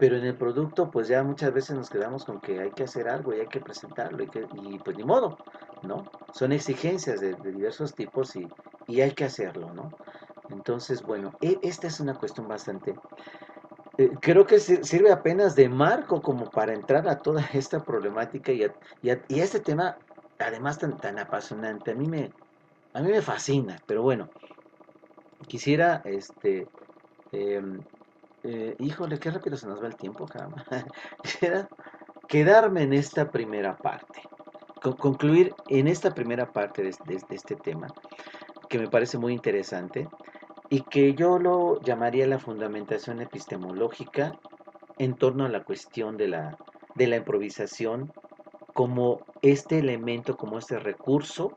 pero en el producto pues ya muchas veces nos quedamos con que hay que hacer algo y hay que presentarlo y, y pues ni modo, ¿no? Son exigencias de, diversos tipos y, y, hay que hacerlo, ¿no? Entonces, bueno, e, esta es una cuestión bastante... Eh, creo que sirve apenas de marco como para entrar a toda esta problemática y a, y este tema además tan, tan apasionante. A mí me, a mí me fascina, pero bueno, quisiera, este, em, eh, híjole, qué rápido se nos va el tiempo, caramba. quisiera quedarme en esta primera parte, concluir en esta primera parte de, este tema, que me parece muy interesante y que yo lo llamaría la fundamentación epistemológica en torno a la cuestión de la, de la improvisación como este elemento, como este recurso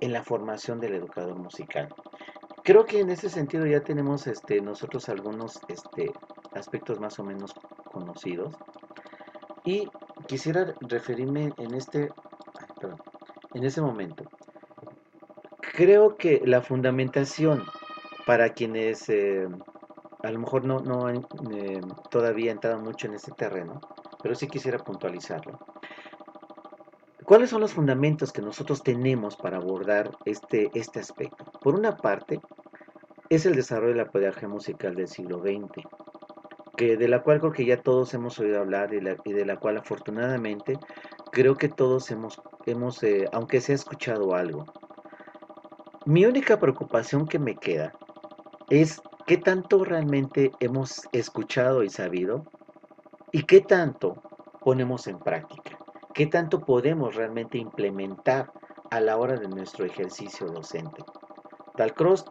en la formación del educador musical. Creo que en ese sentido ya tenemos este, nosotros algunos este, aspectos más o menos conocidos. Y quisiera referirme en este, en ese momento. Creo que la fundamentación para quienes eh, a lo mejor no, no han eh, todavía entrado mucho en este terreno, pero sí quisiera puntualizarlo. ¿Cuáles son los fundamentos que nosotros tenemos para abordar este, este aspecto? Por una parte, es el desarrollo de la pedagogía musical del siglo XX, que de la cual creo que ya todos hemos oído hablar y, de la cual afortunadamente creo que todos hemos, hemos eh, aunque se ha escuchado algo. Mi única preocupación que me queda es qué tanto realmente hemos escuchado y sabido y qué tanto ponemos en práctica qué tanto podemos realmente implementar a la hora de nuestro ejercicio docente. Dalcross,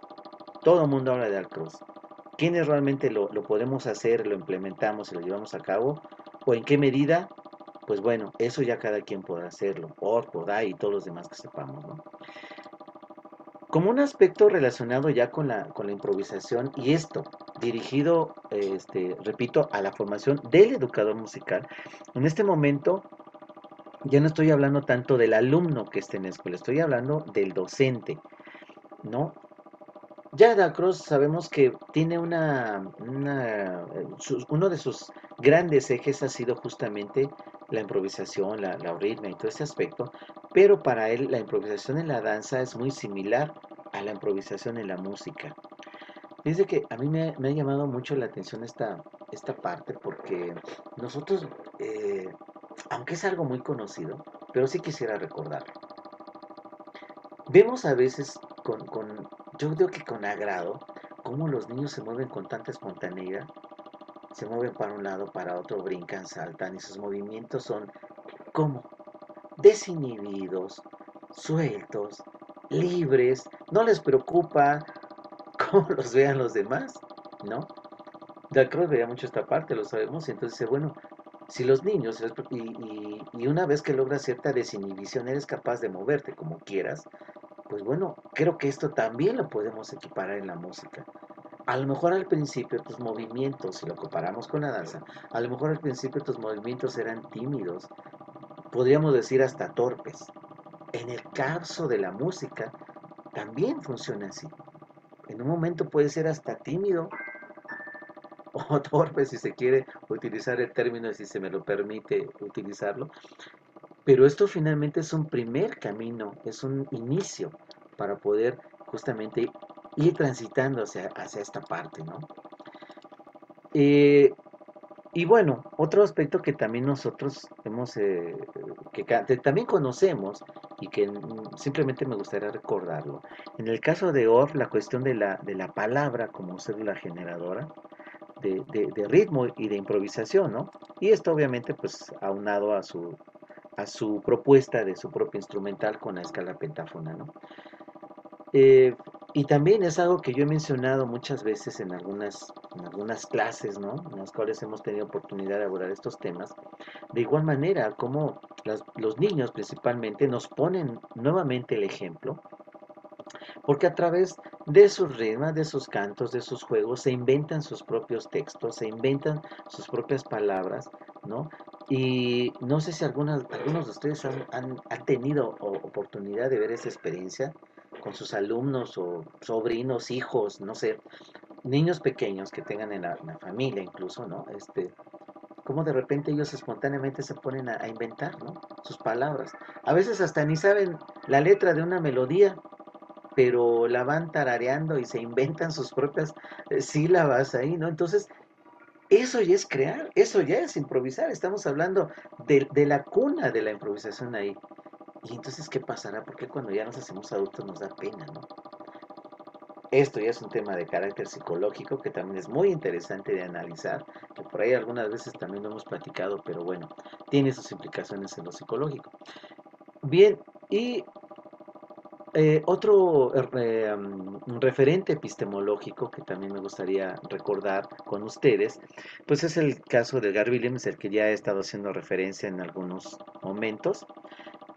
todo el mundo habla de Dalcross. ¿Quiénes realmente lo, podemos hacer, lo implementamos y lo llevamos a cabo? ¿O en qué medida? Pues bueno, eso ya cada quien podrá hacerlo, por, Podai y todos los demás que sepamos, Como un aspecto relacionado ya con la, con la improvisación y esto dirigido, este, repito, a la formación del educador musical, en este momento ya no estoy hablando tanto del alumno que esté en la escuela, estoy hablando del docente, ¿no? Ya Cruz sabemos que tiene una, uno de sus grandes ejes ha sido justamente la improvisación, la, la y todo ese aspecto, pero para él la improvisación en la danza es muy similar a la improvisación en la música. Dice que a mí me, ha llamado mucho la atención esta, esta parte porque nosotros eh, aunque es algo muy conocido, pero sí quisiera recordarlo. Vemos a veces con, yo creo que con agrado, cómo los niños se mueven con tanta espontaneidad, se mueven para un lado, para otro, brincan, saltan y sus movimientos son como desinhibidos, sueltos, libres, no les preocupa cómo los vean los demás, ¿no? De Cruz veía mucho esta parte, lo sabemos, y entonces bueno, si los niños, y, una vez que logras cierta desinhibición, eres capaz de moverte como quieras, pues bueno, creo que esto también lo podemos equiparar en la música. A lo mejor al principio tus movimientos, si lo comparamos con la danza, a lo mejor al principio tus movimientos eran tímidos, podríamos decir hasta torpes. En el caso de la música, también funciona así. En un momento puede ser hasta tímido, o torpe si se quiere utilizar el término, si se me lo permite utilizarlo. Pero esto finalmente es un primer camino, es un inicio para poder justamente ir transitando hacia, hacia esta parte, ¿no? Eh, y bueno, otro aspecto que también nosotros hemos, eh, que también conocemos y que simplemente me gustaría recordarlo. En el caso de OR, la cuestión de la, de la palabra como célula generadora, de, ritmo y de improvisación, ¿no? Y esto obviamente pues aunado a su, a su propuesta de su propio instrumental con la escala pentáfona, ¿no? Eh, y también es algo que yo he mencionado muchas veces en algunas, en algunas clases, ¿no? En las cuales hemos tenido oportunidad de abordar estos temas. De igual manera, como los niños principalmente nos ponen nuevamente el ejemplo porque a través de sus ritmos, de sus cantos, de sus juegos, se inventan sus propios textos, se inventan sus propias palabras, ¿no? Y no sé si algunas, algunos de ustedes han, tenido oportunidad de ver esa experiencia con sus alumnos o sobrinos, hijos, no sé, niños pequeños que tengan en la, familia incluso, ¿no? Este, cómo de repente ellos espontáneamente se ponen a, inventar, ¿no? Sus palabras. A veces hasta ni saben la letra de una melodía, pero la van tarareando y se inventan sus propias eh, sílabas ahí, ¿no? Entonces, eso ya es crear, eso ya es improvisar. Estamos hablando de, de la cuna de la improvisación ahí. Y entonces, ¿qué pasará? Porque cuando ya nos hacemos adultos nos da pena, ¿no? Esto ya es un tema de carácter psicológico que también es muy interesante de analizar, que por ahí algunas veces también lo hemos platicado, pero bueno, tiene sus implicaciones en lo psicológico. Bien, y eh, otro eh, mm, referente epistemológico que también me gustaría recordar con ustedes, pues es el caso de Gar Williams, el que ya he estado haciendo referencia en algunos momentos,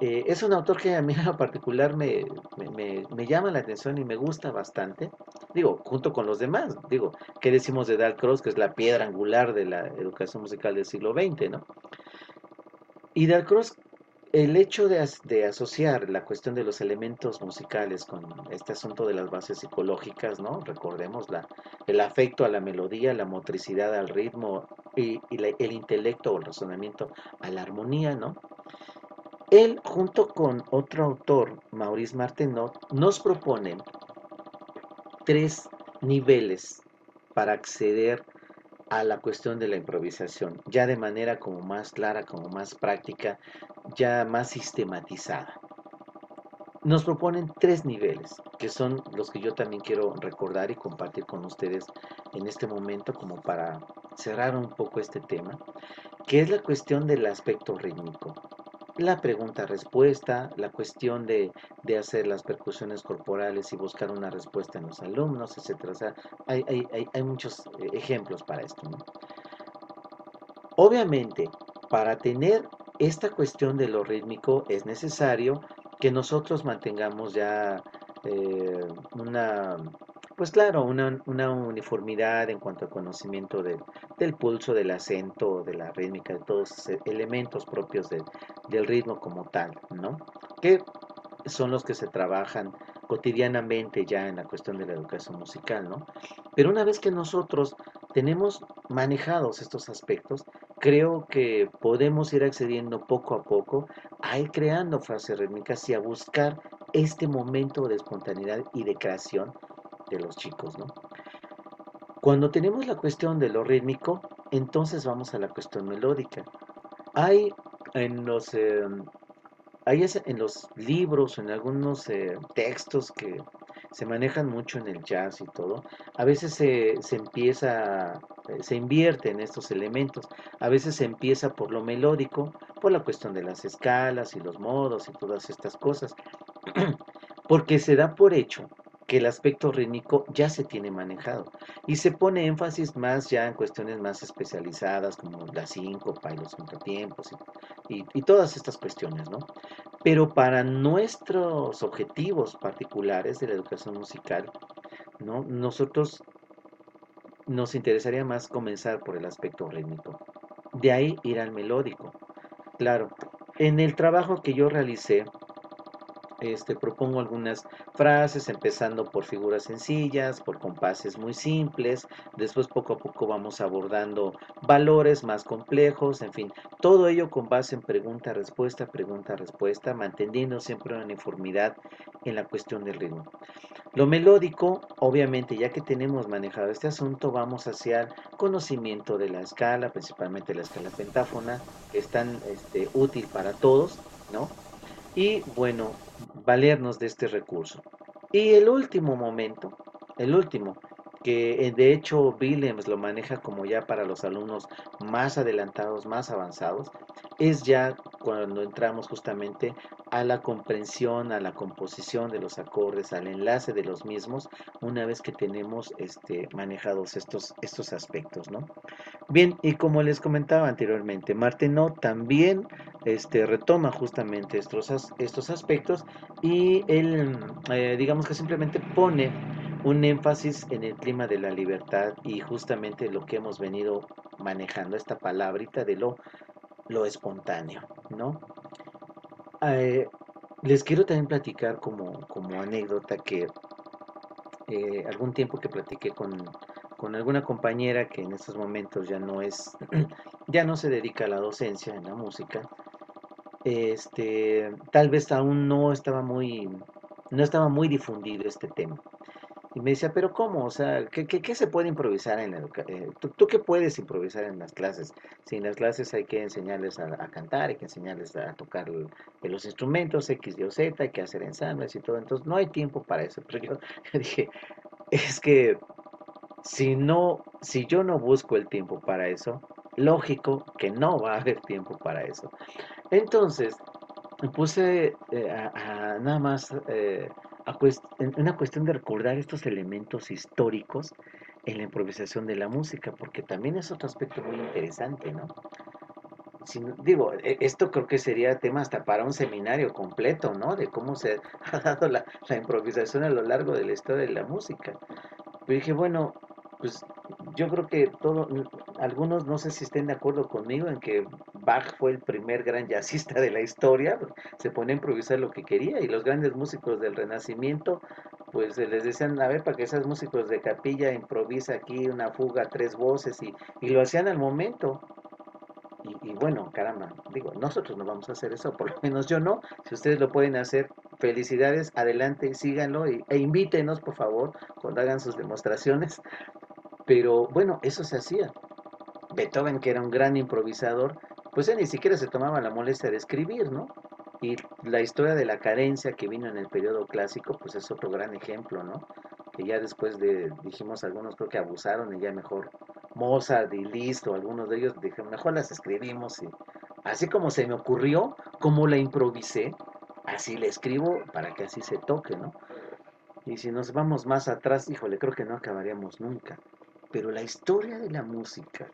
eh, es un autor que a mí en particular me, llama la atención y me gusta bastante. Digo, junto con los demás. Digo, ¿qué decimos de Dalcroze, que es la piedra angular de la educación musical del siglo XX, ¿no? Y Dalcroze, el hecho de, asociar la cuestión de los elementos musicales con este asunto de las bases psicológicas, ¿no? Recordemos el afecto a la melodía, la motricidad al ritmo y, el intelecto o el razonamiento a la armonía, ¿no? Él, junto con otro autor, Maurice Martenot, nos proponen tres niveles para acceder a la cuestión de la improvisación, ya de manera como más clara, como más práctica, ya más sistematizada. Nos proponen tres niveles, que son los que yo también quiero recordar y compartir con ustedes en este momento como para cerrar un poco este tema, que es la cuestión del aspecto rítmico la pregunta-respuesta, la cuestión de, hacer las percusiones corporales y buscar una respuesta en los alumnos, etc. O sea, hay, muchos eh, ejemplos para esto. Obviamente, para tener esta cuestión de lo rítmico es necesario que nosotros mantengamos ya eh, una pues claro, una, uniformidad en cuanto al conocimiento del pulso, del acento, de la rítmica, de todos los elementos propios del ritmo como tal, ¿no? Que son los que se trabajan cotidianamente ya en la cuestión de la educación musical, ¿no? Pero una vez que nosotros tenemos manejados estos aspectos, creo que podemos ir accediendo poco a poco a ir creando frases rítmicas y a buscar este momento de espontaneidad y de creación de los chicos, ¿no? Cuando tenemos la cuestión de lo rítmico, entonces vamos a la cuestión melódica. Hay en los, em, hay en los libros, en algunos eh, textos que se manejan mucho en el jazz y todo, a veces se, se empieza, eh, se invierte en estos elementos, a veces se empieza por lo melódico, por la cuestión de las escalas y los modos y todas estas cosas, porque se da por hecho que el aspecto rítmico ya se tiene manejado y se pone énfasis más ya en cuestiones más especializadas como la síncopa y los contratiempos y, y, todas estas cuestiones, ¿no? Pero para nuestros objetivos particulares de la educación musical, ¿no? Nosotros nos interesaría más comenzar por el aspecto rítmico. De ahí ir al melódico. Claro, en el trabajo que yo realicé, este, propongo algunas frases, empezando por figuras sencillas, por compases muy simples, después poco a poco vamos abordando valores más complejos, en fin, todo ello con base en pregunta-respuesta, pregunta-respuesta, manteniendo siempre una uniformidad en la cuestión del ritmo. Lo melódico, obviamente, ya que tenemos manejado este asunto, vamos hacia el conocimiento de la escala, principalmente la escala pentáfona, que es tan este, útil para todos, ¿no? Y bueno, valernos de este recurso. Y el último momento, el último, que eh, de hecho Willems lo maneja como ya para los alumnos más adelantados, más avanzados, es ya cuando entramos justamente a la comprensión, a la composición de los acordes, al enlace de los mismos, una vez que tenemos este, manejados estos, estos aspectos, ¿no? Bien, y como les comentaba anteriormente, Martenot también este, retoma justamente estos, estos aspectos y él, eh, digamos que simplemente pone un énfasis en el clima de la libertad y justamente lo que hemos venido manejando, esta palabrita de lo, lo espontáneo, ¿no? Eh, les quiero también platicar como, como anécdota que eh, algún tiempo que platiqué con, con, alguna compañera que en estos momentos ya no es ya no se dedica a la docencia en la música, este, tal vez aún no estaba muy, no estaba muy difundido este tema. Y me decía, pero ¿cómo? O sea, ¿qué, qué, se puede improvisar en la educación? Eh, ¿tú, qué puedes improvisar en las clases? Si en las clases hay que enseñarles a, cantar, hay que enseñarles a tocar los instrumentos X, Y o Z, hay que hacer ensambles y todo. Entonces no hay tiempo para eso. Pero yo, yo dije, es que si no, si yo no busco el tiempo para eso, lógico que no va a haber tiempo para eso. Entonces, me puse eh, a, nada más eh, una cuestión de recordar estos elementos históricos en la improvisación de la música, porque también es otro aspecto muy interesante, ¿no? digo, e, esto creo que sería tema hasta para un seminario completo, ¿no? De cómo se ha dado la, improvisación a lo largo de la historia de la música. Pero dije, bueno, pues yo creo que todo, algunos no sé si estén de acuerdo conmigo en que Bach fue el primer gran jazzista de la historia, se pone a improvisar lo que quería y los grandes músicos del Renacimiento, pues les decían, a ver, para que esos músicos de capilla improvisa aquí una fuga, tres voces y, y lo hacían al momento. Y, bueno, caramba, digo, nosotros no vamos a hacer eso, por lo menos yo no. Si ustedes lo pueden hacer, felicidades, adelante, síganlo e invítenos, por favor, cuando hagan sus demostraciones. Pero bueno, eso se hacía. Beethoven, que era un gran improvisador, pues él ni siquiera se tomaba la molestia de escribir, ¿no? Y la historia de la cadencia que vino en el periodo clásico, pues es otro gran ejemplo, ¿no? Que ya después de, dijimos algunos creo que abusaron y ya mejor Mozart y listo, algunos de ellos dijeron, mejor las escribimos y así como se me ocurrió, como la improvisé, así la escribo para que así se toque, ¿no? Y si nos vamos más atrás, híjole, creo que no acabaríamos nunca. Pero la historia de la música,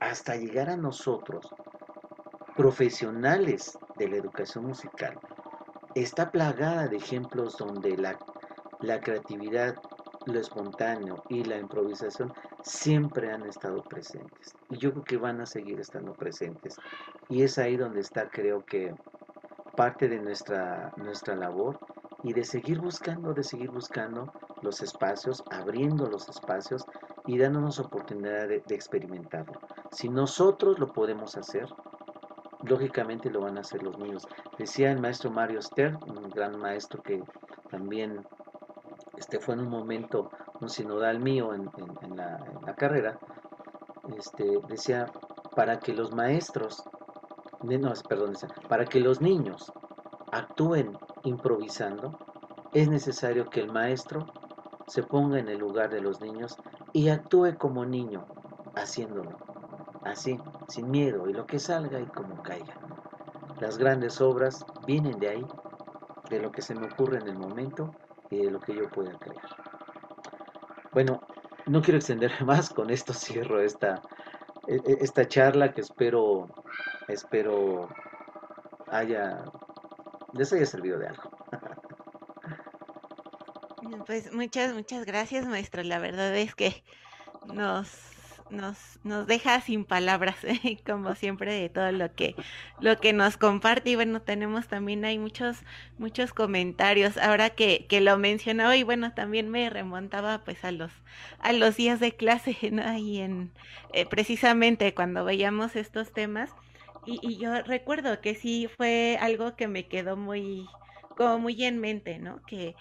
hasta llegar a nosotros, profesionales de la educación musical, está plagada de ejemplos donde la, la creatividad, lo espontáneo y la improvisación siempre han estado presentes. Y yo creo que van a seguir estando presentes. Y es ahí donde está, creo que, parte de nuestra, nuestra labor y de seguir buscando, de seguir buscando los espacios, abriendo los espacios y dándonos oportunidad de, experimentarlo. Si nosotros lo podemos hacer, lógicamente lo van a hacer los niños. Decía el maestro Mario Stern, un gran maestro que también este, fue en un momento un sinodal mío en, la, carrera, este, decía, para que los maestros, no, perdón, para que los niños actúen improvisando, es necesario que el maestro se ponga en el lugar de los niños y actúe como niño haciéndolo, así, sin miedo, y lo que salga y como caiga. Las grandes obras vienen de ahí, de lo que se me ocurre en el momento y de lo que yo pueda crear. Bueno, no quiero extenderme más, con esto cierro esta, e, e, esta charla que espero, espero haya, les haya servido de algo. Pues muchas, muchas gracias, maestro. La verdad es que nos, nos, nos deja sin palabras, como siempre, de todo lo que, lo que nos comparte. Y bueno, tenemos también, hay muchos, muchos comentarios. Ahora que, que lo mencionaba, y bueno, también me remontaba pues a los, a los días de clase, ¿no? En, eh, precisamente cuando veíamos estos temas. Y, y yo recuerdo que sí fue algo que me quedó muy, como muy en mente, ¿no? Que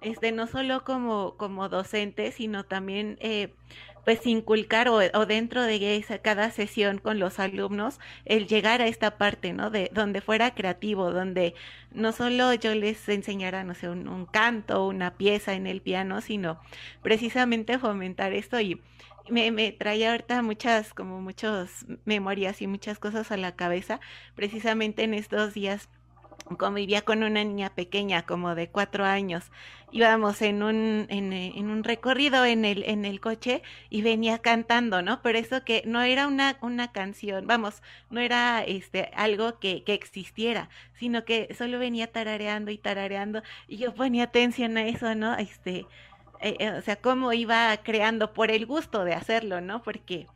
este, no solo como, como docente, sino también eh, pues inculcar o, dentro de cada sesión con los alumnos el llegar a esta parte, ¿no? De donde fuera creativo, donde no solo yo les enseñara, no sé, un, un canto, una pieza en el piano, sino precisamente fomentar esto y me, me trae ahorita muchas, como muchas memorias y muchas cosas a la cabeza, precisamente en estos días convivía con una niña pequeña como de cuatro años. Íbamos en un en, eh, en, un recorrido en el en el coche y venía cantando no pero eso que no era una una canción vamos no era este algo que, que existiera sino que solo venía tarareando y tarareando. Y yo ponía atención a eso no este eh, eh, o sea cómo iba creando por el gusto de hacerlo no porque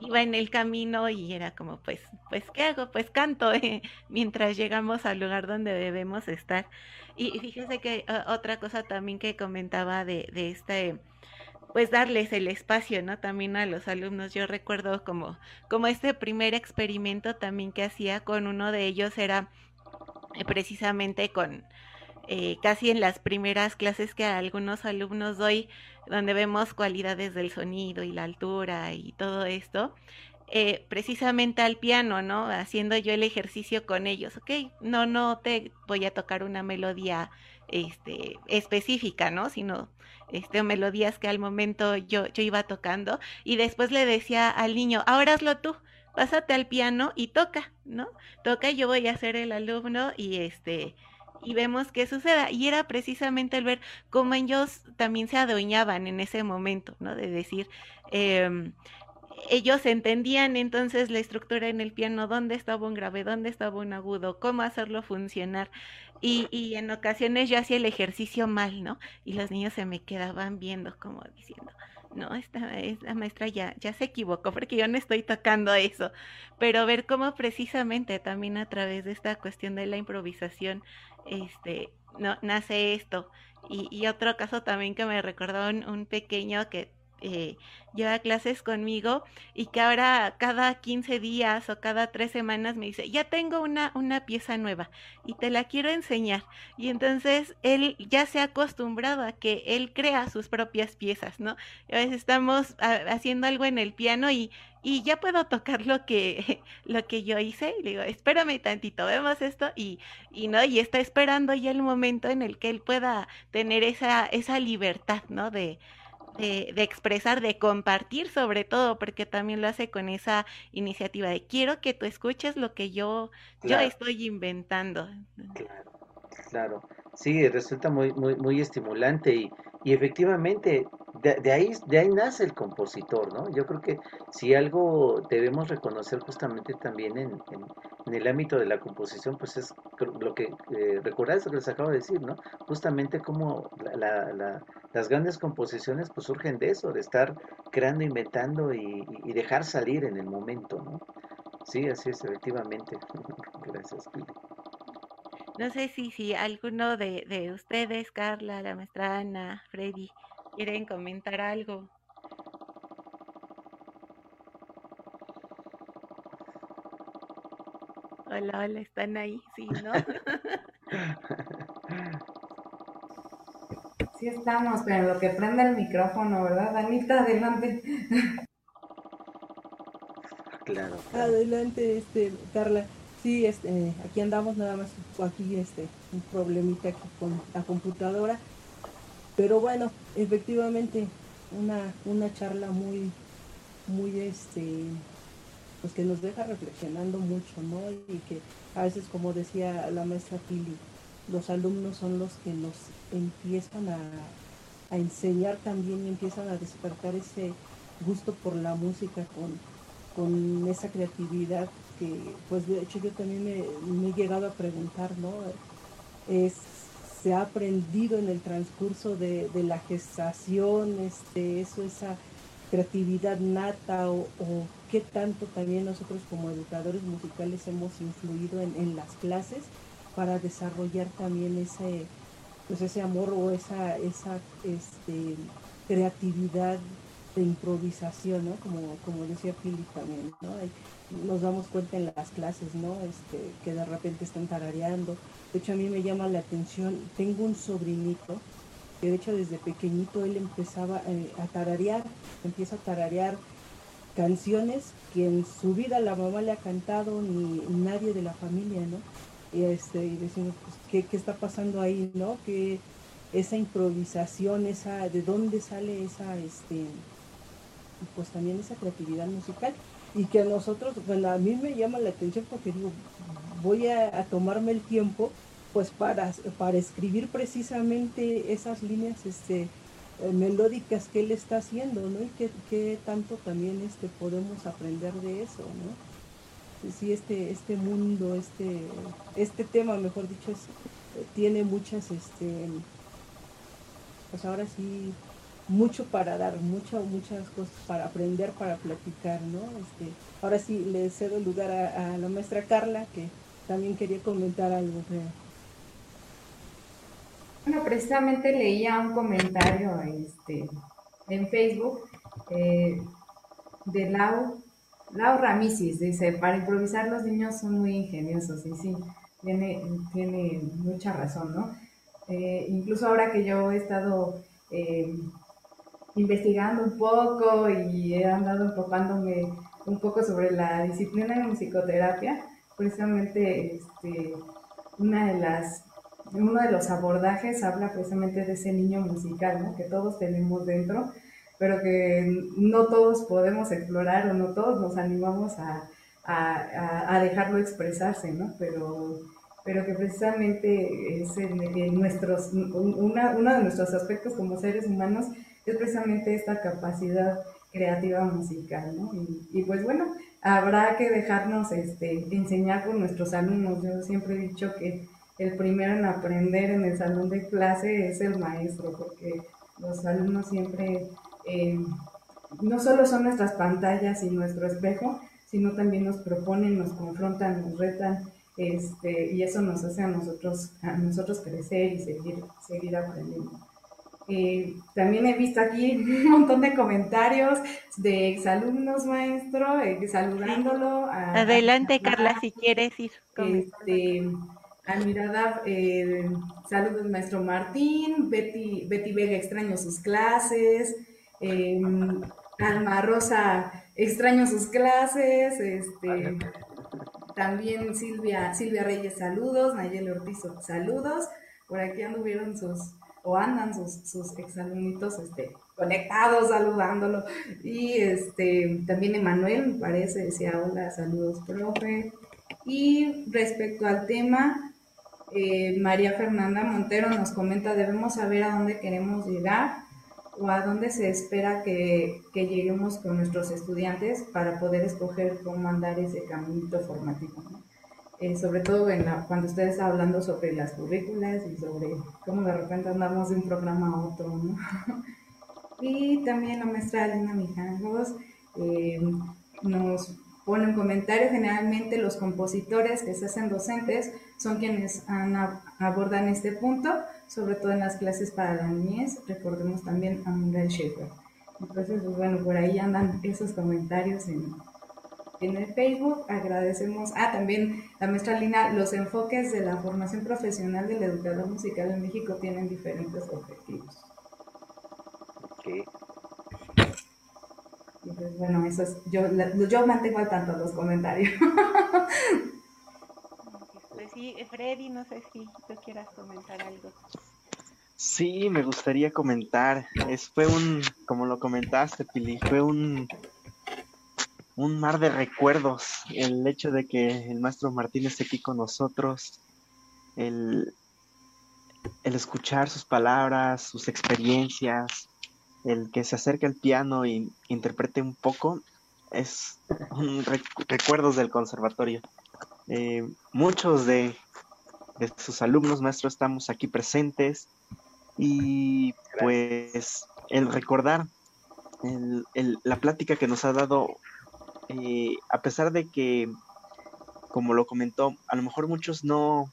iba en el camino y era como, pues, pues, ¿qué hago? Pues canto eh, mientras llegamos al lugar donde debemos estar. Y fíjese que otra cosa también que comentaba de, de este pues darles el espacio, ¿no? También a los alumnos. Yo recuerdo como, como este primer experimento también que hacía con uno de ellos era eh, precisamente con eh, casi en las primeras clases que a algunos alumnos doy, donde vemos cualidades del sonido y la altura y todo esto, eh, precisamente al piano, ¿no? Haciendo yo el ejercicio con ellos, ¿ok? No, no te voy a tocar una melodía este, específica, ¿no? Sino este, melodías que al momento yo, yo iba tocando y después le decía al niño, ahora hazlo tú, pásate al piano y toca, ¿no? Toca yo voy a ser el alumno y este y vemos qué suceda. Y era precisamente el ver cómo ellos también se adueñaban en ese momento, ¿no? De decir, eh, ellos entendían entonces la estructura en el piano, dónde estaba un grave, dónde estaba un agudo, cómo hacerlo funcionar. Y, y en ocasiones yo hacía el ejercicio mal, ¿no? Y los niños se me quedaban viendo como diciendo, no, esta, esta maestra ya, ya se equivocó porque yo no estoy tocando eso. Pero ver cómo precisamente también a través de esta cuestión de la improvisación, este, no, nace esto. Y, y otro caso también que me recordó un pequeño que eh, lleva clases conmigo y que ahora cada 15 días o cada tres semanas me dice, ya tengo una, una pieza nueva y te la quiero enseñar. Y entonces él ya se ha acostumbrado a que él crea sus propias piezas, ¿no? a veces estamos haciendo algo en el piano y, y ya puedo tocar lo que, lo que yo hice. Y le digo, espérame tantito, vemos esto y, y no, y está esperando ya el momento en el que él pueda tener esa, esa libertad, ¿no? De, de, expresar, de compartir sobre todo, porque también lo hace con esa iniciativa de quiero que tú escuches lo que yo, yo estoy inventando. Claro, claro. Sí, resulta muy, muy, muy estimulante y, y efectivamente de, ahí, de ahí nace el compositor, ¿no? Yo creo que si algo debemos reconocer justamente también en, en, el ámbito de la composición, pues es lo que, eh, recordar eso que les acabo de decir, ¿no? Justamente como la, las grandes composiciones pues surgen de eso, de estar creando, inventando y, y dejar salir en el momento, ¿no? Sí, así es, efectivamente. Gracias, Pili. No sé si, si alguno de, de ustedes, Carla, la maestra Ana, Freddy, quieren comentar algo. Hola, hola, están ahí, sí, ¿no? Sí estamos, pero lo que prende el micrófono, ¿verdad? Anita, adelante. Claro. Adelante, este, Carla. Sí, este, aquí andamos nada más, aquí este, un problemita con la computadora. Pero bueno, efectivamente, una, una charla muy, muy este, pues que nos deja reflexionando mucho, ¿no? Y que a veces, como decía la maestra Pili, los alumnos son los que nos empiezan a, a enseñar también y empiezan a despertar ese gusto por la música con, con esa creatividad que pues de hecho yo también me, he llegado a preguntar, ¿no? Es, se ha aprendido en el transcurso de, la gestación, este, eso, esa creatividad nata o, qué tanto también nosotros como educadores musicales hemos influido en, las clases para desarrollar también ese, pues ese amor o esa, esa este, creatividad de improvisación, ¿no? Como, como decía Philip también, ¿no? nos damos cuenta en las clases, ¿no? Este, que de repente están tarareando. De hecho, a mí me llama la atención, tengo un sobrinito, que de hecho desde pequeñito él empezaba eh, a tararear, empieza a tararear canciones que en su vida la mamá le ha cantado ni nadie de la familia, ¿no? Y, este, y decimos, pues, ¿qué, ¿qué, está pasando ahí, no? Que esa improvisación, esa, de dónde sale esa, este, pues también esa creatividad musical y que a nosotros, bueno, a mí me llama la atención porque digo, voy a, tomarme el tiempo pues para, para escribir precisamente esas líneas este, eh, melódicas que él está haciendo, ¿no? Y qué, tanto también este, podemos aprender de eso, ¿no? Sí, este, este mundo, este, este tema, mejor dicho, tiene muchas, este, pues ahora sí, mucho para dar, muchas, muchas cosas para aprender, para platicar, ¿no? Este, ahora sí le cedo el lugar a, la maestra Carla, que también quería comentar algo. Bueno, precisamente leía un comentario este, en Facebook eh, de Lau, Lau Ramisis. Dice, para improvisar los niños son muy ingeniosos y sí, tiene, tiene mucha razón, ¿no? Eh, incluso ahora que yo he estado eh, investigando un poco y he andado enfocándome un poco sobre la disciplina de musicoterapia, precisamente este, una de las, uno de los abordajes habla precisamente de ese niño musical, ¿no? que todos tenemos dentro, pero que no todos podemos explorar o no todos nos animamos a, a, a dejarlo expresarse, ¿no? Pero pero que precisamente es en, nuestros, una, uno de nuestros aspectos como seres humanos es precisamente esta capacidad creativa musical, ¿no? Y, pues bueno, habrá que dejarnos este, enseñar por nuestros alumnos. Yo siempre he dicho que el primero en aprender en el salón de clase es el maestro, porque los alumnos siempre eh, no solo son nuestras pantallas y nuestro espejo, sino también nos proponen, nos confrontan, nos retan este, y eso nos hace a nosotros, a nosotros crecer y seguir, seguir aprendiendo. Eh, también he visto aquí un montón de comentarios de exalumnos, maestro, eh, saludándolo. Adelante, Carla, si quieres ir. Este, a eh, saludos, maestro Martín. Betty, Betty Vega, extraño sus clases. Em, Alma Rosa, extraño sus clases. Este, también Silvia, Silvia Reyes, saludos. Nayeli Ortiz, saludos. Por aquí anduvieron sus, o andan sus, sus exalumnitos este, conectados, saludándolo. Y este, también Emanuel, me parece, decía, hola, saludos, profe. Y respecto al tema, eh, María Fernanda Montero nos comenta, debemos saber a dónde queremos llegar o a dónde se espera que, lleguemos con nuestros estudiantes para poder escoger cómo andar ese caminito formativo. Eh, sobre todo en cuando ustedes están hablando sobre las currículas y sobre cómo de repente andamos de un programa a otro. ¿no? y también la maestra Elena Mijangos eh, nos pone un comentario, generalmente los compositores que se hacen docentes son quienes abordan este punto, sobre todo en las clases para la niñez, recordemos también a Muriel Schaefer. Entonces, pues, bueno, por ahí andan esos comentarios en, en el Facebook. Agradecemos, ah, también la maestra Lina, los enfoques de la formación profesional del educador musical en México tienen diferentes objetivos. Ok. Entonces, bueno, eso es, yo, yo mantengo al tanto los comentarios. sí, Freddy, no sé si tú quieras comentar algo. Sí, me gustaría comentar. Es, fue un, como lo comentaste, Pili, fue un, un mar de recuerdos. El hecho de que el maestro Martín esté aquí con nosotros, el, el escuchar sus palabras, sus experiencias, el que se acerque al piano e interprete un poco, es un recuerdos del conservatorio. Eh, muchos de, sus alumnos maestros estamos aquí presentes y pues el recordar la plática que nos ha dado, eh, a pesar de que, como lo comentó, a lo mejor muchos no,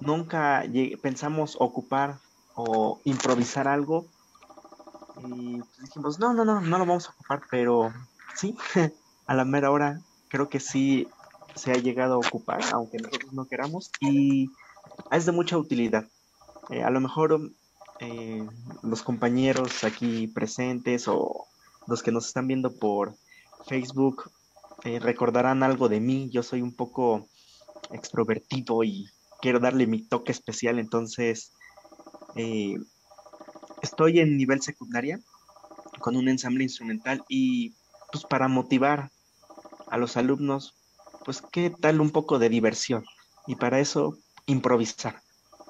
nunca pensamos ocupar o improvisar algo y pues dijimos, no, no, no, no lo vamos a ocupar, pero sí, a la mera hora creo que sí se ha llegado a ocupar, aunque nosotros no queramos, y es de mucha utilidad. Eh, a lo mejor eh, los compañeros aquí presentes o los que nos están viendo por Facebook eh, recordarán algo de mí. Yo soy un poco extrovertido y quiero darle mi toque especial, entonces estoy en nivel secundaria con un ensamble instrumental y pues para motivar a los alumnos pues qué tal un poco de diversión. Y para eso improvisar,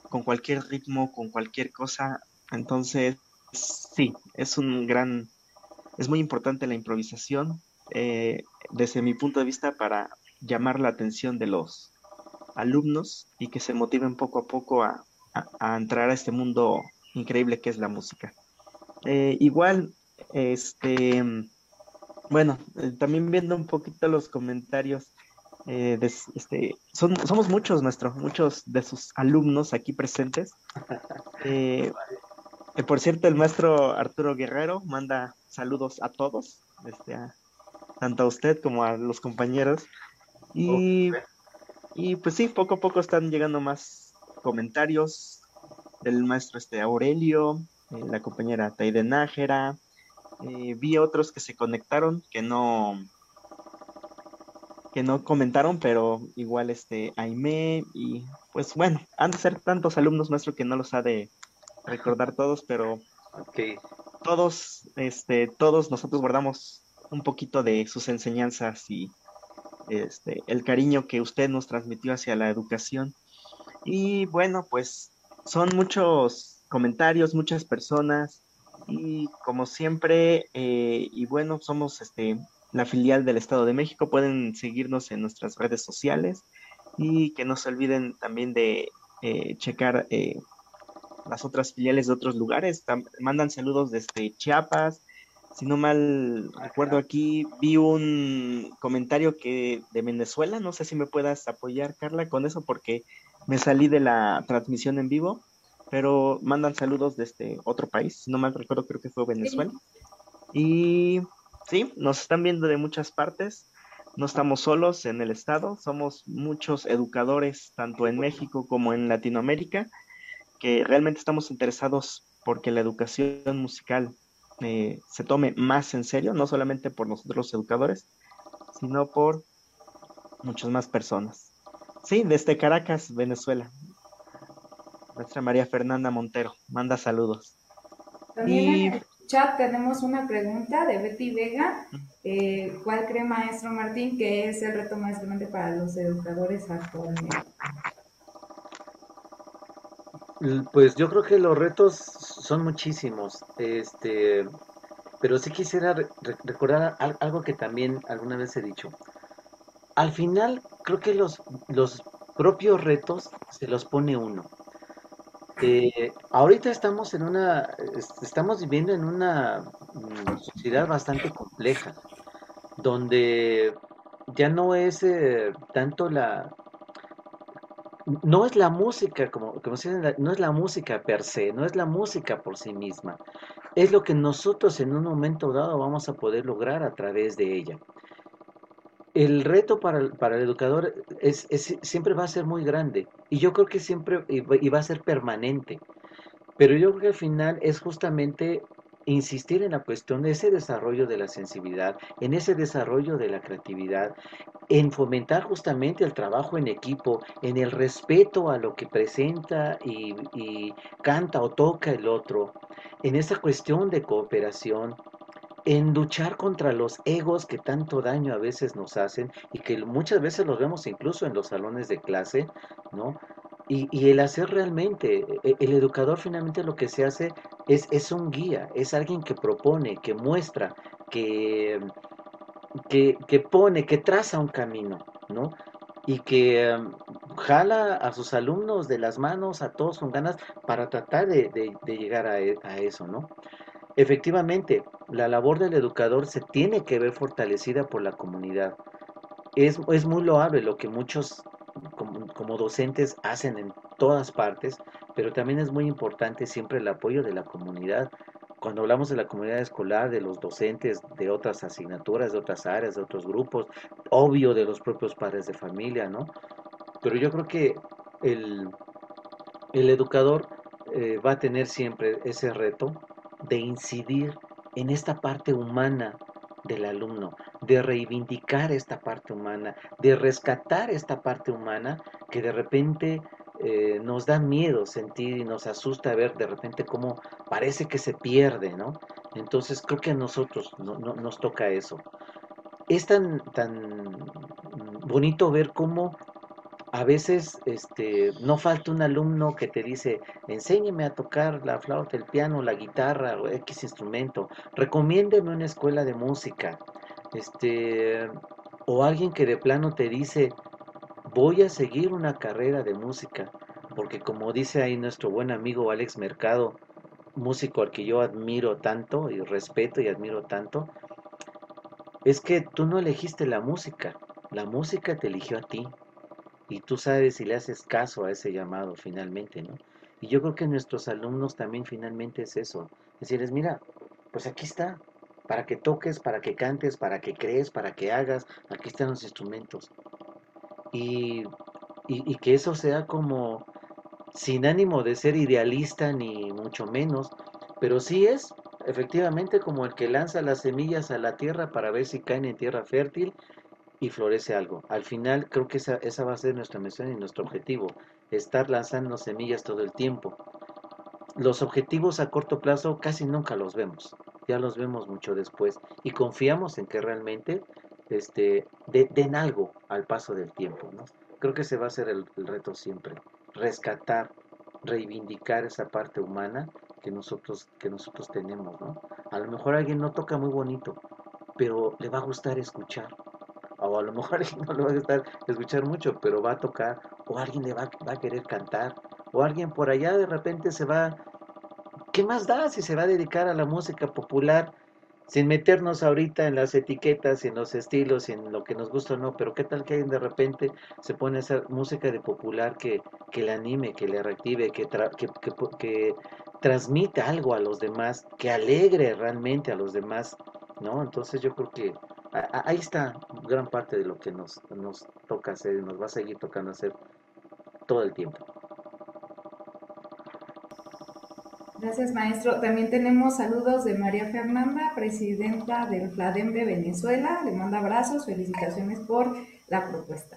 con cualquier ritmo, con cualquier cosa. Entonces, sí, es un gran, es muy importante la improvisación eh, desde mi punto de vista para llamar la atención de los alumnos y que se motiven poco a poco a, entrar a este mundo increíble que es la música. Eh, igual, este, bueno, eh, también viendo un poquito los comentarios, eh, este, son, somos muchos, nuestros, muchos de sus alumnos aquí presentes. Por cierto, el maestro Arturo Guerrero manda saludos a todos, este, tanto a usted como a los compañeros. Y, y pues sí, poco a poco están llegando más comentarios del maestro este Aurelio, eh, la compañera Taide Nájera. Eh, vi otros que se conectaron que no que no comentaron, pero igual este Aime y pues bueno, han de ser tantos alumnos maestro que no los ha de recordar todos, pero todos, este, todos nosotros guardamos un poquito de sus enseñanzas y este, el cariño que usted nos transmitió hacia la educación. Y bueno, pues son muchos comentarios, muchas personas y como siempre, eh, y bueno, somos este, la filial del Estado de México, pueden seguirnos en nuestras redes sociales y que no se olviden también de eh, checar eh, las otras filiales de otros lugares. mandan saludos desde Chiapas. Si no mal recuerdo aquí, vi un comentario que de Venezuela. No sé si me puedas apoyar, Carla, con eso, porque me salí de la transmisión en vivo. Pero mandan saludos desde otro país. Si no mal recuerdo, creo que fue Venezuela. Y sí, nos están viendo de muchas partes. No estamos solos en el estado, somos muchos educadores, tanto en México como en Latinoamérica que realmente estamos interesados porque la educación musical eh, se tome más en serio, no solamente por nosotros los educadores, sino por muchas más personas. Sí, desde Caracas, Venezuela. Nuestra María Fernanda Montero manda saludos. También en el chat tenemos una pregunta de Betty Vega. Eh, ¿Cuál cree, maestro Martín, que es el reto más grande para los educadores actualmente? Pues yo creo que los retos son muchísimos, este, pero sí quisiera recordar algo que también alguna vez he dicho. Al final, creo que los, los propios retos se los pone uno. Eh, ahorita estamos en una, estamos viviendo en una mm, sociedad bastante compleja, donde ya no es eh, tanto la, no es la música, como, como no es la música per se, no es la música por sí misma. Es lo que nosotros en un momento dado vamos a poder lograr a través de ella. El reto para el, para el educador es, siempre va a ser muy grande y yo creo que siempre y va a ser permanente. Pero yo creo que al final es justamente insistir en la cuestión de ese desarrollo de la sensibilidad, en ese desarrollo de la creatividad, en fomentar justamente el trabajo en equipo, en el respeto a lo que presenta y, canta o toca el otro, en esa cuestión de cooperación, en luchar contra los egos que tanto daño a veces nos hacen y que muchas veces los vemos incluso en los salones de clase, ¿no? Y, el hacer realmente, e, el educador finalmente lo que se hace es, es un guía, es alguien que propone, que muestra, que, que, pone, que traza un camino, ¿no? Y que em, jala a sus alumnos de las manos, a todos con ganas, para tratar de, llegar a, e, a eso, ¿no? Efectivamente, la labor del educador se tiene que ver fortalecida por la comunidad. Es, es, muy loable lo que muchos como, docentes hacen en todas partes, pero también es muy importante siempre el apoyo de la comunidad. Cuando hablamos de la comunidad escolar, de los docentes de otras asignaturas, de otras áreas, de otros grupos, obvio de los propios padres de familia, ¿no? Pero yo creo que el, el educador eh, va a tener siempre ese reto de incidir en esta parte humana del alumno, de reivindicar esta parte humana, de rescatar esta parte humana que de repente eh, nos da miedo sentir y nos asusta ver de repente cómo parece que se pierde, ¿no? Entonces creo que a nosotros no, nos toca eso. Es tan, tan bonito ver cómo a veces este, no falta un alumno que te dice, enséñeme a tocar la flauta, el piano, la guitarra o X instrumento, recomiéndeme una escuela de música, este, o alguien que de plano te dice, voy a seguir una carrera de música, porque como dice ahí nuestro buen amigo Alex Mercado, músico al que yo admiro tanto y respeto y admiro tanto, es que tú no elegiste la música, la música te eligió a ti y tú sabes si le haces caso a ese llamado finalmente, ¿no? Y yo creo que nuestros alumnos también finalmente es eso. Decirles, mira, pues aquí está, para que toques, para que cantes, para que crees, para que hagas, aquí están los instrumentos. Y, y, que eso sea como sin ánimo de ser idealista ni mucho menos, pero sí es efectivamente como el que lanza las semillas a la tierra para ver si caen en tierra fértil y florece algo. Al final creo que esa, esa va a ser nuestra misión y nuestro objetivo, estar lanzando semillas todo el tiempo. Los objetivos a corto plazo casi nunca los vemos, ya los vemos mucho después y confiamos en que realmente este, den algo al paso del tiempo. ¿no? Creo que ese va a ser el, reto siempre, rescatar, reivindicar esa parte humana que nosotros, que nosotros tenemos, ¿no? A lo mejor alguien no toca muy bonito, pero le va a gustar escuchar. O a lo mejor alguien no le va a gustar escuchar mucho, pero va a tocar. O alguien le va, va a querer cantar. O alguien por allá de repente se va... ¿Qué más da si se va a dedicar a la música popular? Sin meternos ahorita en las etiquetas, en los estilos, en lo que nos gusta o no, pero qué tal que alguien de repente se pone a hacer música de popular que, que le anime, que le reactive, que, que, que, que, transmite algo a los demás, que alegre realmente a los demás, ¿no? Entonces yo creo que ahí está gran parte de lo que nos, nos toca hacer y nos va a seguir tocando hacer todo el tiempo. Gracias, maestro. También tenemos saludos de María Fernanda, presidenta del FLADEM de Venezuela. Le manda abrazos, felicitaciones por la propuesta.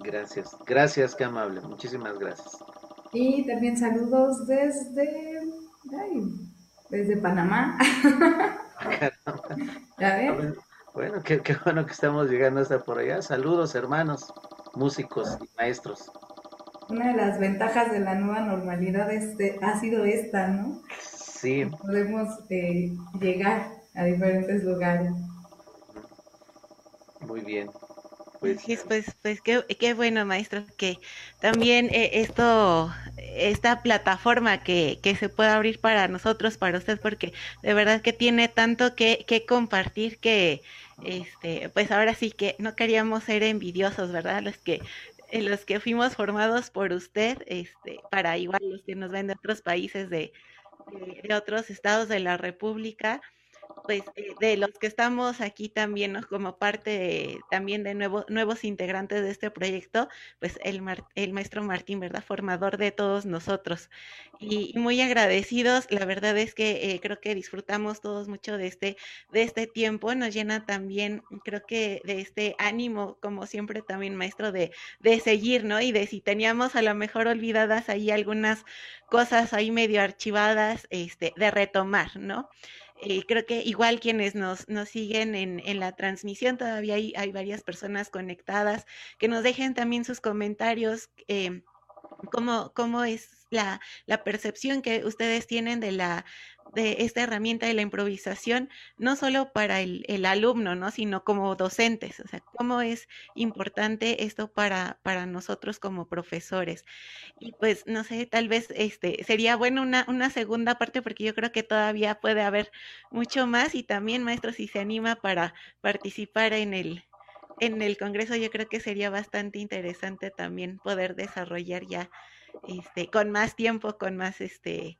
Gracias, gracias, qué amable. Muchísimas gracias. Y también saludos desde, desde Panamá. Bueno, qué, qué, bueno que estamos llegando hasta por allá. Saludos, hermanos, músicos y maestros. Una de las ventajas de la nueva normalidad este, ha sido esta, ¿no? Sí. Podemos eh, llegar a diferentes lugares. Muy bien. Pues, pues, pues qué, qué, bueno, maestro, que también eh, esto, esta plataforma que, que se pueda abrir para nosotros, para usted, porque de verdad que tiene tanto que, que compartir que, este, pues ahora sí que no queríamos ser envidiosos, ¿verdad? Los que en los que fuimos formados por usted, este, para igual los que nos ven de otros países de, de, de otros estados de la República, pues eh, de los que estamos aquí también como parte de, también de nuevo, nuevos integrantes de este proyecto, pues el, el maestro Martín, ¿verdad? Formador de todos nosotros. Y, y muy agradecidos, la verdad es que eh, creo que disfrutamos todos mucho de este, de este tiempo, nos llena también, creo que de este ánimo, como siempre también maestro, de, de seguir, ¿no? Y de si teníamos a lo mejor olvidadas ahí algunas cosas ahí medio archivadas, este, de retomar, ¿no? Eh, creo que igual quienes nos, nos siguen en, en, la transmisión, todavía hay, hay, varias personas conectadas, que nos dejen también sus comentarios, eh, cómo, cómo es la, la percepción que ustedes tienen de la, de esta herramienta de la improvisación, no solo para el, alumno, ¿no? sino como docentes. O sea, cómo es importante esto para, para nosotros como profesores. Y pues, no sé, tal vez este, sería bueno una, una segunda parte porque yo creo que todavía puede haber mucho más y también, maestro, si se anima para participar en el, en el Congreso, yo creo que sería bastante interesante también poder desarrollar ya este, con más tiempo, con más este,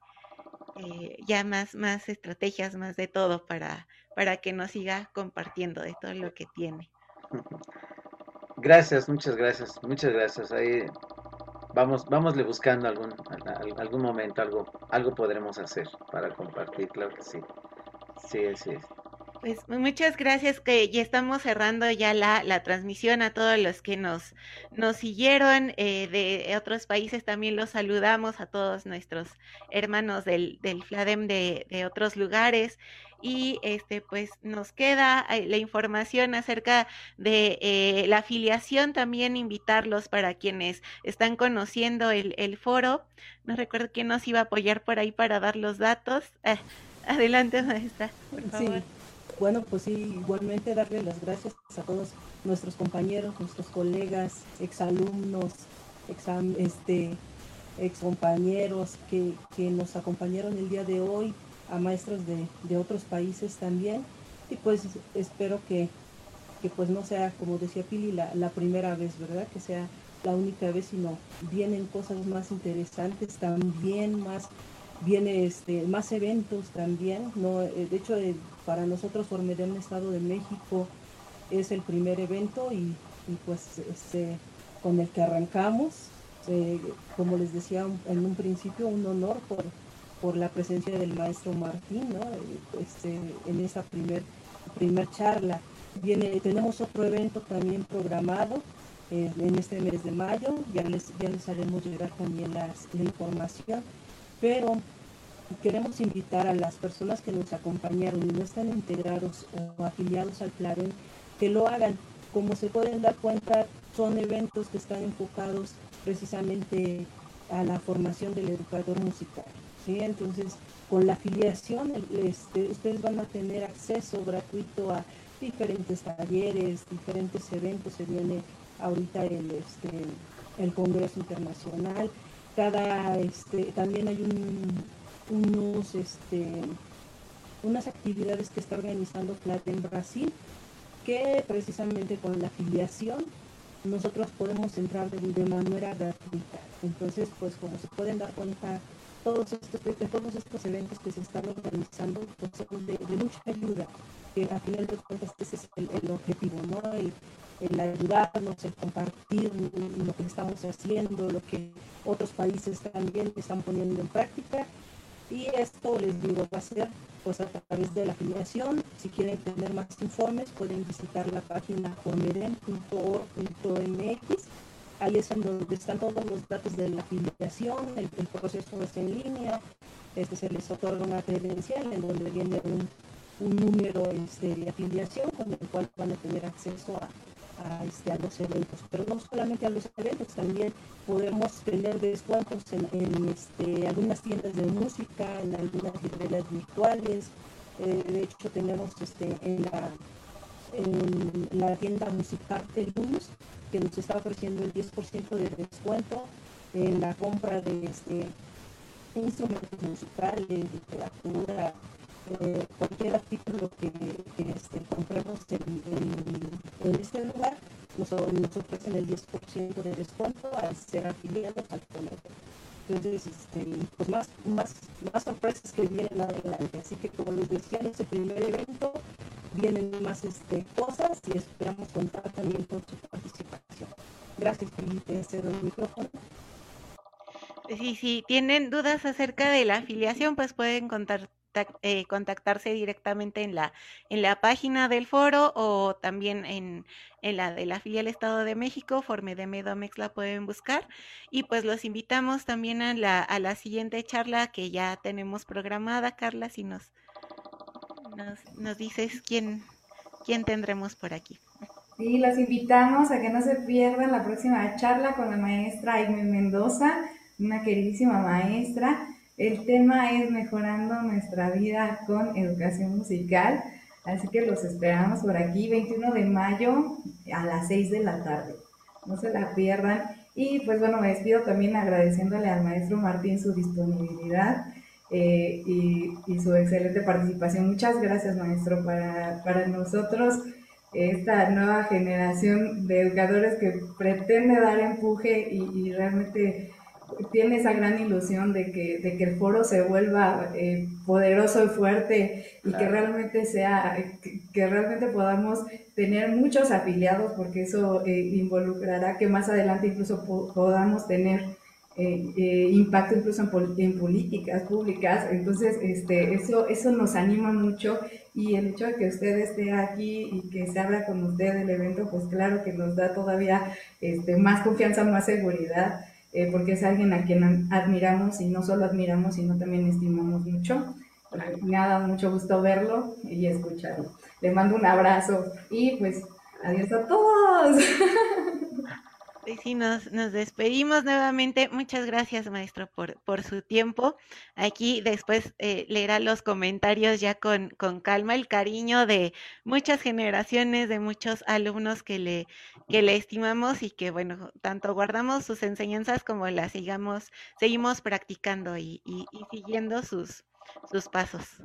eh, ya más, más estrategias, más de todo para, para que nos siga compartiendo de todo lo que tiene. Gracias, muchas gracias, muchas gracias. Ahí vamos, vámosle buscando algún, algún momento, algo, algo podremos hacer para compartir, claro que sí. Sí, sí. Pues muchas gracias que ya estamos cerrando ya la, la transmisión a todos los que nos, nos siguieron eh, de otros países. También los saludamos a todos nuestros hermanos del, del FLADEM de, de otros lugares. Y este, pues nos queda eh, la información acerca de eh, la afiliación, también invitarlos para quienes están conociendo el, el foro. No recuerdo quién nos iba a apoyar por ahí para dar los datos. Eh, adelante, maestra, por favor. Sí. Bueno, pues sí, igualmente darle las gracias a todos nuestros compañeros, nuestros colegas, exalumnos, exam, este, excompañeros que, que nos acompañaron el día de hoy, a maestros de, de otros países también. Y pues espero que, que, pues no sea, como decía Pili, la, la primera vez, ¿verdad? Que sea la única vez, sino vienen cosas más interesantes también, más viene este, más eventos también. ¿no? Eh, de hecho, eh, para nosotros Formedem Estado de México es el primer evento y, pues este, con el que arrancamos. Eh, como les decía en un principio, un honor por, por la presencia del maestro Martín ¿no? este, en esa primer, primer charla. Viene, tenemos otro evento también programado en este mes de mayo, ya les, ya les haremos llegar también las, la información pero queremos invitar a las personas que nos acompañaron y no están integrados o afiliados al Claren que lo hagan. Como se pueden dar cuenta, son eventos que están enfocados precisamente a la formación del educador musical. ¿sí? Entonces, con la afiliación, este, ustedes van a tener acceso gratuito a diferentes talleres, diferentes eventos. Se viene ahorita el, este, el Congreso Internacional, cada, este, también hay unos, este, unas actividades que está organizando FLAT en Brasil, que precisamente con la afiliación nosotros podemos entrar de, manera gratuita. Entonces, pues como se pueden dar cuenta, todos estos, todos estos eventos que se están organizando pues, son de, mucha ayuda, que al final de cuentas ese es el, objetivo, ¿no? el ayudarnos, el compartir lo que estamos haciendo, lo que otros países también están poniendo en práctica. Y esto les digo, va a ser pues a través de la afiliación. Si quieren tener más informes, pueden visitar la página formeden.org.mx. Ahí es donde están todos los datos de la afiliación, el, proceso es en línea, este, se les otorga una credencial en donde viene un, número este, de afiliación con el cual van a tener acceso a, a, este, a los eventos, pero no solamente a los eventos, también podemos tener descuentos en, este, algunas tiendas de música, en algunas librerías virtuales, eh, de hecho tenemos este, en, la, en la tienda musical de Luz que nos está ofreciendo el 10% de descuento en la compra de este, instrumentos musicales, literatura, eh, cualquier artículo que, este, compremos en, este lugar, nos, ofrecen el 10% de descuento al ser afiliados al colegio. Entonces, este, pues más, más, más sorpresas que vienen adelante. Así que como les decía en ese primer evento, vienen más este, cosas y esperamos contar también con su participación. Gracias, Felipe. Cedo el micrófono. Sí, si tienen dudas acerca de la afiliación, pues pueden contar, eh, contactarse directamente en la, en la página del foro o también en, en la de la filial Estado de México, Forme de Medomex la pueden buscar. Y pues los invitamos también a la, a la siguiente charla que ya tenemos programada, Carla, si nos, nos, nos dices quién, quién tendremos por aquí. Sí, los invitamos a que no se pierdan la próxima charla con la maestra Aime Mendoza, una queridísima maestra el tema es mejorando nuestra vida con educación musical, así que los esperamos por aquí, 21 de mayo a las 6 de la tarde. No se la pierdan. Y pues bueno, me despido también agradeciéndole al maestro Martín su disponibilidad eh, y, su excelente participación. Muchas gracias, maestro, para, para nosotros esta nueva generación de educadores que pretende dar empuje y realmente tiene esa gran ilusión de que, de que el foro se vuelva eh, poderoso y fuerte y que realmente sea, que, realmente podamos tener muchos afiliados porque eso eh, involucrará que más adelante incluso podamos tener eh, impacto incluso en, políticas públicas. Entonces, este, eso, eso nos anima mucho y el hecho de que usted esté aquí y que se habla con usted del evento, pues claro que nos da todavía este, más confianza, más seguridad. Eh, porque es alguien a quien admiramos y no solo admiramos, sino también estimamos mucho. Me ha dado mucho gusto verlo y escucharlo. Le mando un abrazo y pues adiós a todos. sí, nos, nos despedimos nuevamente. Muchas gracias, maestro, por, por su tiempo. Aquí después eh, leerá los comentarios ya con, con calma, el cariño de muchas generaciones, de muchos alumnos que le, que le estimamos y que, bueno, tanto guardamos sus enseñanzas como las sigamos, seguimos practicando y, y, siguiendo sus, sus pasos.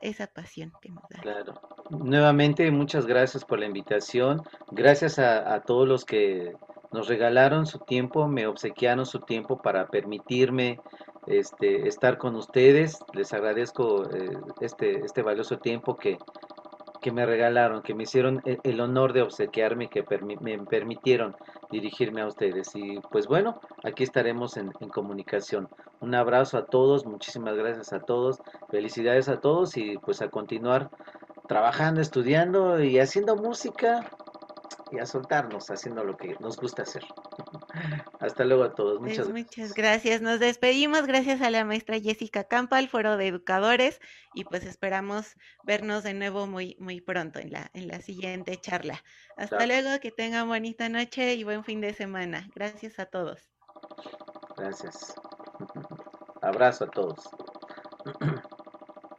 Esa, pasión que nos da. Claro. Nuevamente, muchas gracias por la invitación. Gracias a todos los que nos regalaron su tiempo, me obsequiaron su tiempo para permitirme este, estar con ustedes. Les agradezco eh, este, este valioso tiempo que, que me regalaron, que me hicieron e, el, honor de obsequiarme, que me permitieron dirigirme a ustedes. Y pues bueno, aquí estaremos en, en, comunicación. Un abrazo a todos, muchísimas gracias a todos, felicidades a todos y pues a continuar trabajando, estudiando y haciendo música y a soltarnos haciendo lo que nos gusta hacer. Hasta luego a todos. Muchas, pues muchas gracias. Nos despedimos. Gracias a la maestra Jessica Campa, al Foro de Educadores, y pues esperamos vernos de nuevo muy, muy pronto en la, en la siguiente charla. Hasta luego, que tengan bonita noche y buen fin de semana. Gracias a todos. Gracias. Abrazo a todos.